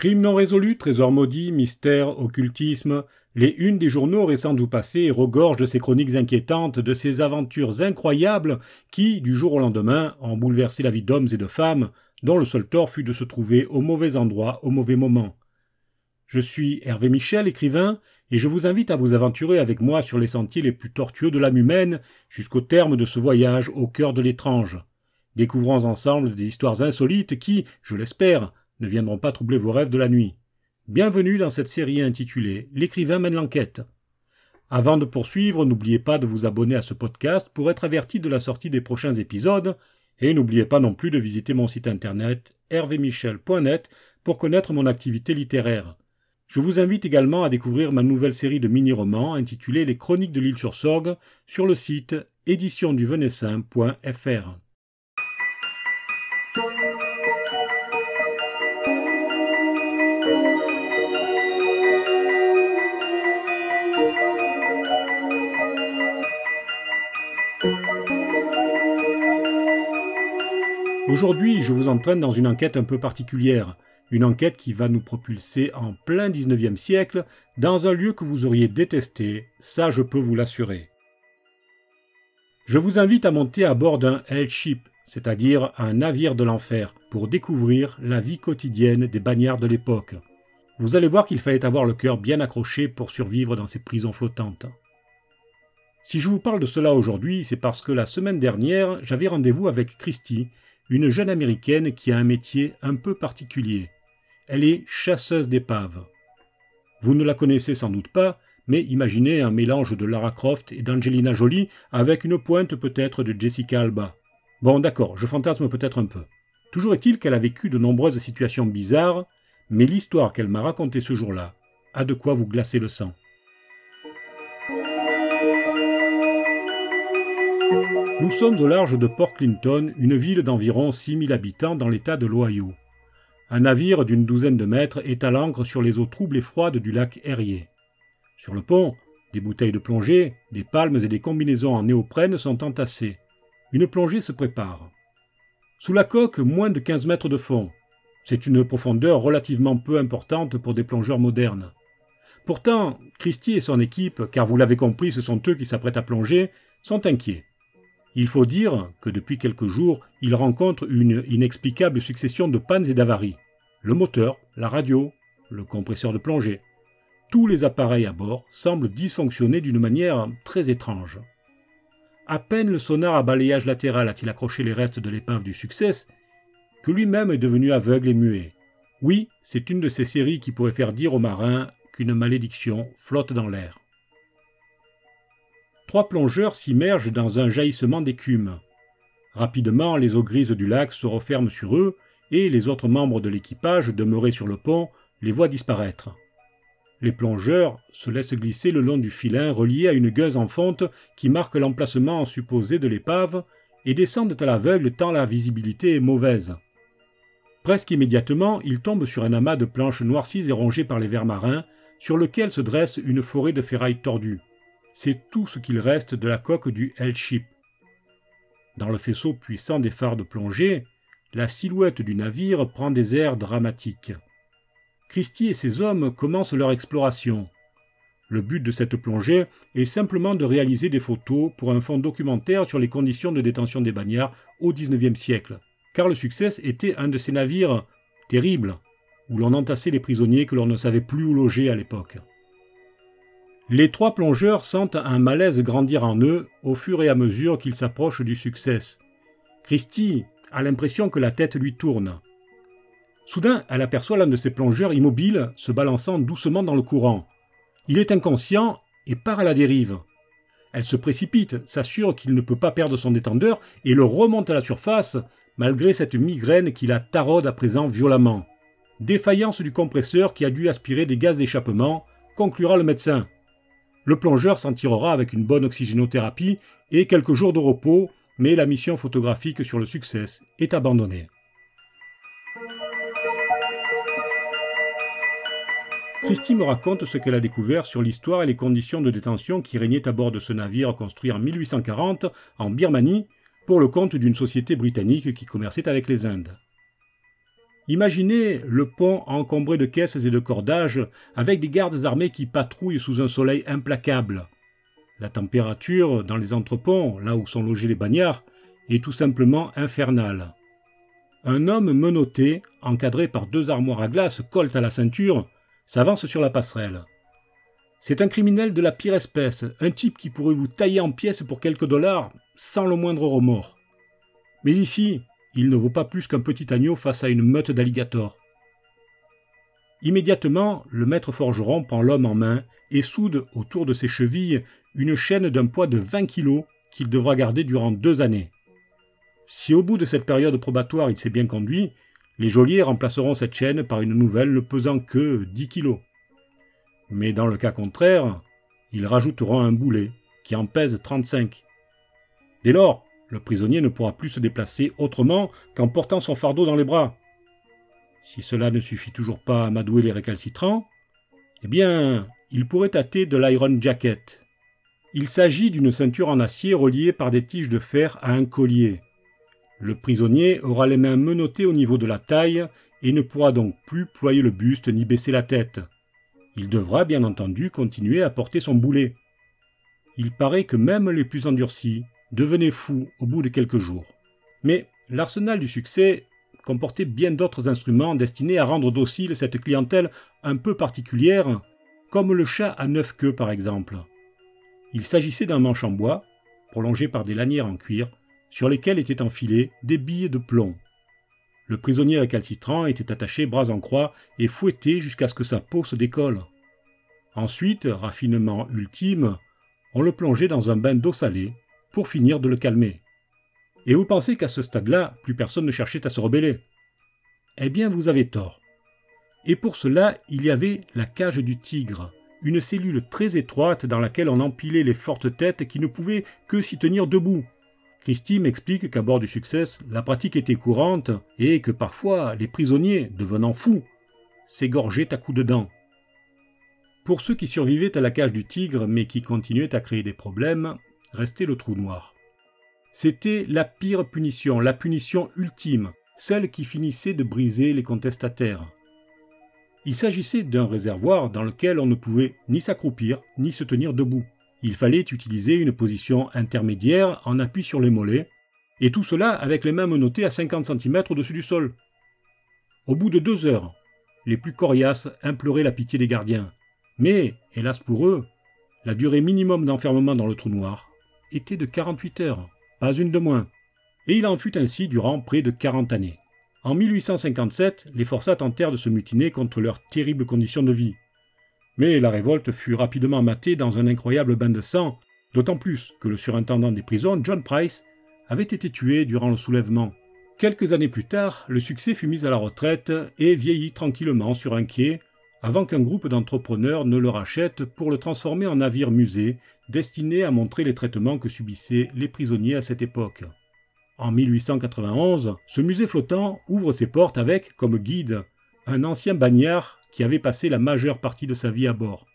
Crime non résolu, trésor maudit, mystère, occultisme, les unes des journaux récents du passé regorgent de ces chroniques inquiétantes, de ces aventures incroyables qui, du jour au lendemain, ont bouleversé la vie d'hommes et de femmes, dont le seul tort fut de se trouver au mauvais endroit au mauvais moment. Je suis Hervé Michel, écrivain, et je vous invite à vous aventurer avec moi sur les sentiers les plus tortueux de l'âme humaine jusqu'au terme de ce voyage au cœur de l'étrange. Découvrons ensemble des histoires insolites qui, je l'espère, ne viendront pas troubler vos rêves de la nuit. Bienvenue dans cette série intitulée L'écrivain mène l'enquête. Avant de poursuivre, n'oubliez pas de vous abonner à ce podcast pour être averti de la sortie des prochains épisodes, et n'oubliez pas non plus de visiter mon site internet hervémichel.net pour connaître mon activité littéraire. Je vous invite également à découvrir ma nouvelle série de mini-romans intitulée Les Chroniques de l'île sur Sorgue sur le site éditionduvenessin.fr. Aujourd'hui, je vous entraîne dans une enquête un peu particulière, une enquête qui va nous propulser en plein 19e siècle dans un lieu que vous auriez détesté, ça je peux vous l'assurer. Je vous invite à monter à bord d'un Hell Ship, c'est-à-dire un navire de l'enfer, pour découvrir la vie quotidienne des bagnards de l'époque. Vous allez voir qu'il fallait avoir le cœur bien accroché pour survivre dans ces prisons flottantes. Si je vous parle de cela aujourd'hui, c'est parce que la semaine dernière, j'avais rendez-vous avec Christy, une jeune américaine qui a un métier un peu particulier. Elle est chasseuse d'épaves. Vous ne la connaissez sans doute pas, mais imaginez un mélange de Lara Croft et d'Angelina Jolie avec une pointe peut-être de Jessica Alba. Bon d'accord, je fantasme peut-être un peu. Toujours est-il qu'elle a vécu de nombreuses situations bizarres, mais l'histoire qu'elle m'a racontée ce jour-là a de quoi vous glacer le sang. Nous sommes au large de Port Clinton, une ville d'environ 6000 habitants dans l'État de l'Ohio. Un navire d'une douzaine de mètres est à l'ancre sur les eaux troubles et froides du lac Erie. Sur le pont, des bouteilles de plongée, des palmes et des combinaisons en néoprène sont entassées. Une plongée se prépare. Sous la coque, moins de 15 mètres de fond. C'est une profondeur relativement peu importante pour des plongeurs modernes. Pourtant, Christie et son équipe, car vous l'avez compris, ce sont eux qui s'apprêtent à plonger, sont inquiets. Il faut dire que depuis quelques jours, ils rencontrent une inexplicable succession de pannes et d'avaries. Le moteur, la radio, le compresseur de plongée. Tous les appareils à bord semblent dysfonctionner d'une manière très étrange. À peine le sonar à balayage latéral a-t-il accroché les restes de l'épave du succès que lui-même est devenu aveugle et muet. Oui, c'est une de ces séries qui pourrait faire dire aux marins qu'une malédiction flotte dans l'air trois plongeurs s'immergent dans un jaillissement d'écume. Rapidement, les eaux grises du lac se referment sur eux et les autres membres de l'équipage demeurés sur le pont les voient disparaître. Les plongeurs se laissent glisser le long du filin relié à une gueuse en fonte qui marque l'emplacement supposé de l'épave et descendent à l'aveugle tant la visibilité est mauvaise. Presque immédiatement, ils tombent sur un amas de planches noircies et rongées par les vers marins, sur lequel se dresse une forêt de ferrailles tordues. C'est tout ce qu'il reste de la coque du Hell-Ship. Dans le faisceau puissant des phares de plongée, la silhouette du navire prend des airs dramatiques. Christie et ses hommes commencent leur exploration. Le but de cette plongée est simplement de réaliser des photos pour un fonds documentaire sur les conditions de détention des bagnards au XIXe siècle, car le Success était un de ces navires terribles, où l'on entassait les prisonniers que l'on ne savait plus où loger à l'époque. Les trois plongeurs sentent un malaise grandir en eux au fur et à mesure qu'ils s'approchent du succès. Christie a l'impression que la tête lui tourne. Soudain, elle aperçoit l'un de ces plongeurs immobiles se balançant doucement dans le courant. Il est inconscient et part à la dérive. Elle se précipite, s'assure qu'il ne peut pas perdre son détendeur et le remonte à la surface, malgré cette migraine qui la taraude à présent violemment. Défaillance du compresseur qui a dû aspirer des gaz d'échappement, conclura le médecin. Le plongeur s'en tirera avec une bonne oxygénothérapie et quelques jours de repos, mais la mission photographique sur le succès est abandonnée. Christie me raconte ce qu'elle a découvert sur l'histoire et les conditions de détention qui régnaient à bord de ce navire construit en 1840 en Birmanie pour le compte d'une société britannique qui commerçait avec les Indes. Imaginez le pont encombré de caisses et de cordages avec des gardes armés qui patrouillent sous un soleil implacable. La température dans les entreponts, là où sont logés les bagnards, est tout simplement infernale. Un homme menotté, encadré par deux armoires à glace, colte à la ceinture, s'avance sur la passerelle. C'est un criminel de la pire espèce, un type qui pourrait vous tailler en pièces pour quelques dollars sans le moindre remords. Mais ici, il ne vaut pas plus qu'un petit agneau face à une meute d'alligators. Immédiatement, le maître forgeron prend l'homme en main et soude autour de ses chevilles une chaîne d'un poids de 20 kilos qu'il devra garder durant deux années. Si au bout de cette période probatoire il s'est bien conduit, les geôliers remplaceront cette chaîne par une nouvelle ne pesant que 10 kilos. Mais dans le cas contraire, ils rajouteront un boulet qui en pèse 35. Dès lors, le prisonnier ne pourra plus se déplacer autrement qu'en portant son fardeau dans les bras. Si cela ne suffit toujours pas à madouer les récalcitrants, eh bien, il pourrait tâter de l'iron jacket. Il s'agit d'une ceinture en acier reliée par des tiges de fer à un collier. Le prisonnier aura les mains menottées au niveau de la taille et ne pourra donc plus ployer le buste ni baisser la tête. Il devra bien entendu continuer à porter son boulet. Il paraît que même les plus endurcis devenaient fous au bout de quelques jours. Mais l'arsenal du succès comportait bien d'autres instruments destinés à rendre docile cette clientèle un peu particulière, comme le chat à neuf queues par exemple. Il s'agissait d'un manche en bois, prolongé par des lanières en cuir, sur lesquelles étaient enfilées des billes de plomb. Le prisonnier récalcitrant était attaché bras en croix et fouetté jusqu'à ce que sa peau se décolle. Ensuite, raffinement ultime, on le plongeait dans un bain d'eau salée pour finir de le calmer. Et vous pensez qu'à ce stade-là, plus personne ne cherchait à se rebeller? Eh bien, vous avez tort. Et pour cela, il y avait la cage du tigre, une cellule très étroite dans laquelle on empilait les fortes têtes qui ne pouvaient que s'y tenir debout, Christie m'explique qu'à bord du Succès, la pratique était courante et que parfois les prisonniers, devenant fous, s'égorgeaient à coups de dents. Pour ceux qui survivaient à la cage du tigre mais qui continuaient à créer des problèmes, restait le trou noir. C'était la pire punition, la punition ultime, celle qui finissait de briser les contestataires. Il s'agissait d'un réservoir dans lequel on ne pouvait ni s'accroupir ni se tenir debout il fallait utiliser une position intermédiaire en appui sur les mollets, et tout cela avec les mains menottées à 50 cm au-dessus du sol. Au bout de deux heures, les plus coriaces imploraient la pitié des gardiens. Mais, hélas pour eux, la durée minimum d'enfermement dans le trou noir était de 48 heures, pas une de moins. Et il en fut ainsi durant près de 40 années. En 1857, les forçats tentèrent de se mutiner contre leurs terribles conditions de vie. Mais la révolte fut rapidement matée dans un incroyable bain de sang, d'autant plus que le surintendant des prisons, John Price, avait été tué durant le soulèvement. Quelques années plus tard, le succès fut mis à la retraite et vieillit tranquillement sur un quai avant qu'un groupe d'entrepreneurs ne le rachète pour le transformer en navire musée destiné à montrer les traitements que subissaient les prisonniers à cette époque. En 1891, ce musée flottant ouvre ses portes avec, comme guide, un ancien bagnard qui avait passé la majeure partie de sa vie à bord.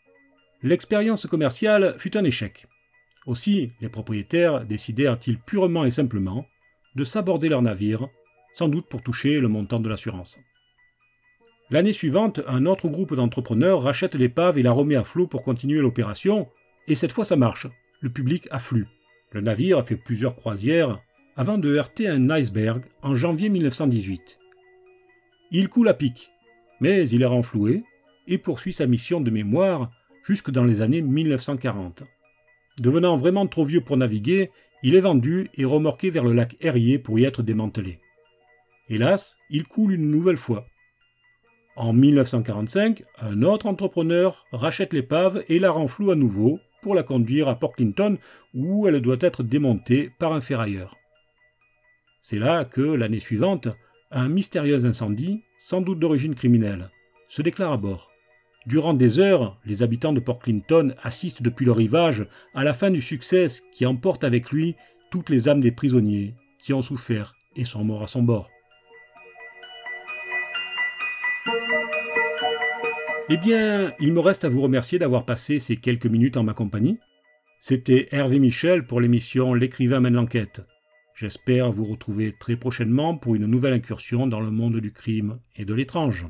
L'expérience commerciale fut un échec. Aussi, les propriétaires décidèrent-ils purement et simplement de s'aborder leur navire, sans doute pour toucher le montant de l'assurance. L'année suivante, un autre groupe d'entrepreneurs rachète l'épave et la remet à flot pour continuer l'opération, et cette fois ça marche. Le public afflue. Le navire a fait plusieurs croisières avant de heurter un iceberg en janvier 1918. Il coule à pic, mais il est renfloué et poursuit sa mission de mémoire jusque dans les années 1940. Devenant vraiment trop vieux pour naviguer, il est vendu et remorqué vers le lac Herrier pour y être démantelé. Hélas, il coule une nouvelle fois. En 1945, un autre entrepreneur rachète l'épave et la renfloue à nouveau pour la conduire à Port Clinton où elle doit être démontée par un ferrailleur. C'est là que, l'année suivante, un mystérieux incendie, sans doute d'origine criminelle, se déclare à bord. Durant des heures, les habitants de Port Clinton assistent depuis le rivage à la fin du succès qui emporte avec lui toutes les âmes des prisonniers qui ont souffert et sont morts à son bord. Eh bien, il me reste à vous remercier d'avoir passé ces quelques minutes en ma compagnie. C'était Hervé Michel pour l'émission L'écrivain mène l'enquête. J'espère vous retrouver très prochainement pour une nouvelle incursion dans le monde du crime et de l'étrange.